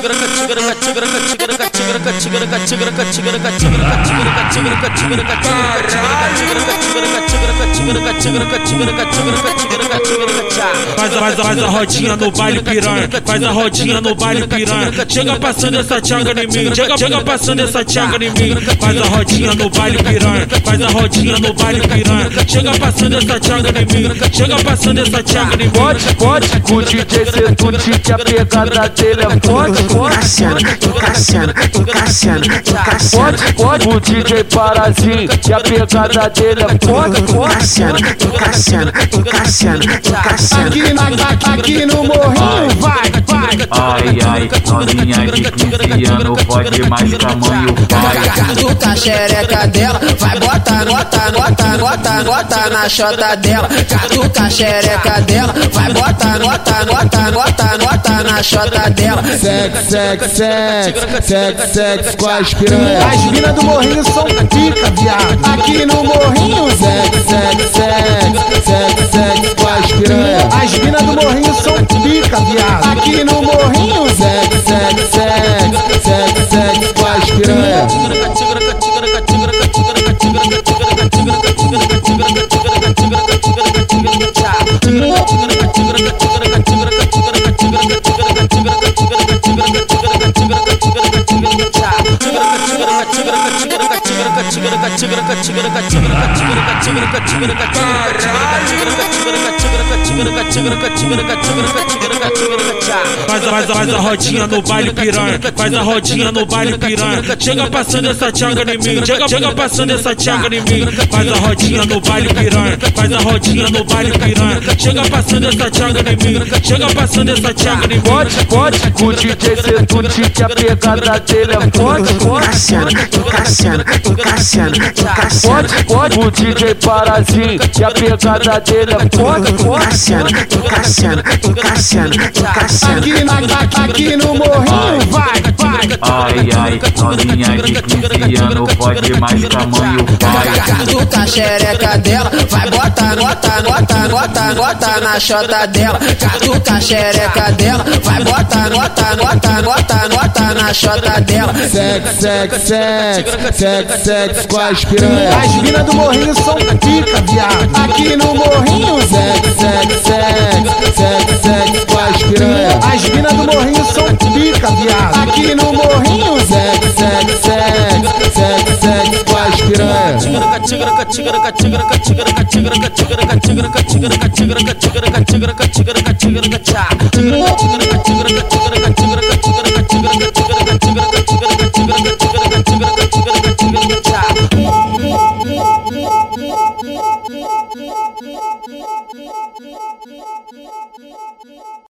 chigra chigra chigra chigra chigra Faz a, faz, a, faz a rodinha no baile piranha, faz a rodinha no baile piranha. Chega passando essa tchaga em mim, chega, chega passando essa tchaga em mim. Faz a rodinha no baile piranha, faz a rodinha no baile piranha. Chega passando essa tchaga em mim, chega passando essa tchaga em mim. Pode, pode, o DJ Setute que a pegada dele é forte, Encaixando, encaixando, encaixando, encaixando. Pode, pode, o DJ Parazinho que a pegada dele é forte, Encaixando, encaixando, encaixando, encaixando. Aqui, na, aqui no morrinho. Ai, ai, novinha de 15 anos, pode mais tamanho pai. Catuca a xereca dela, vai botar nota, nota, nota, nota na chota dela. Catuca a xereca dela, vai botar nota, nota, nota, nota na chota dela. Sex, sex, sex, sex, sex com as piranhas. As minas do morrinho são pica, viado. Aqui no చిగురు Faz a, faz, faz a rodinha no baile piranha, faz a rodinha no baile piranha. Chega passando essa tchaga em mim, chega, chega passando essa tchaga em mim. Faz a rodinha no baile piranha, faz a rodinha no baile piranha. Chega passando essa tchaga em mim, chega passando essa tchaga em mim. Pode, pode, o DJ Setute que a pegada dele é forte, Encaixando, encaixando, encaixando, encaixando. Pode, pode, o DJ Parazinho que a pegada dele é forte, Encaixando, encaixando, encaixando, encaixando. Aqui, na, aqui no morrinho, vai, vai. Ai, ai, novinha de 15 anos, pode mais tamanho pai. Catuca a xereca dela, vai botar nota, nota, nota, nota na chota dela. Catuca a xereca dela, vai botar nota, nota, nota, nota na chota dela. Sex, sex, sex, sex, sex com as piranhas. As minas do morrinho são pica, viado. Aqui no morrinho, piranha. As minas do morrinho são pica, viado. Aqui no morrinho, sex, sex, sex, sex, sex, com as piranha.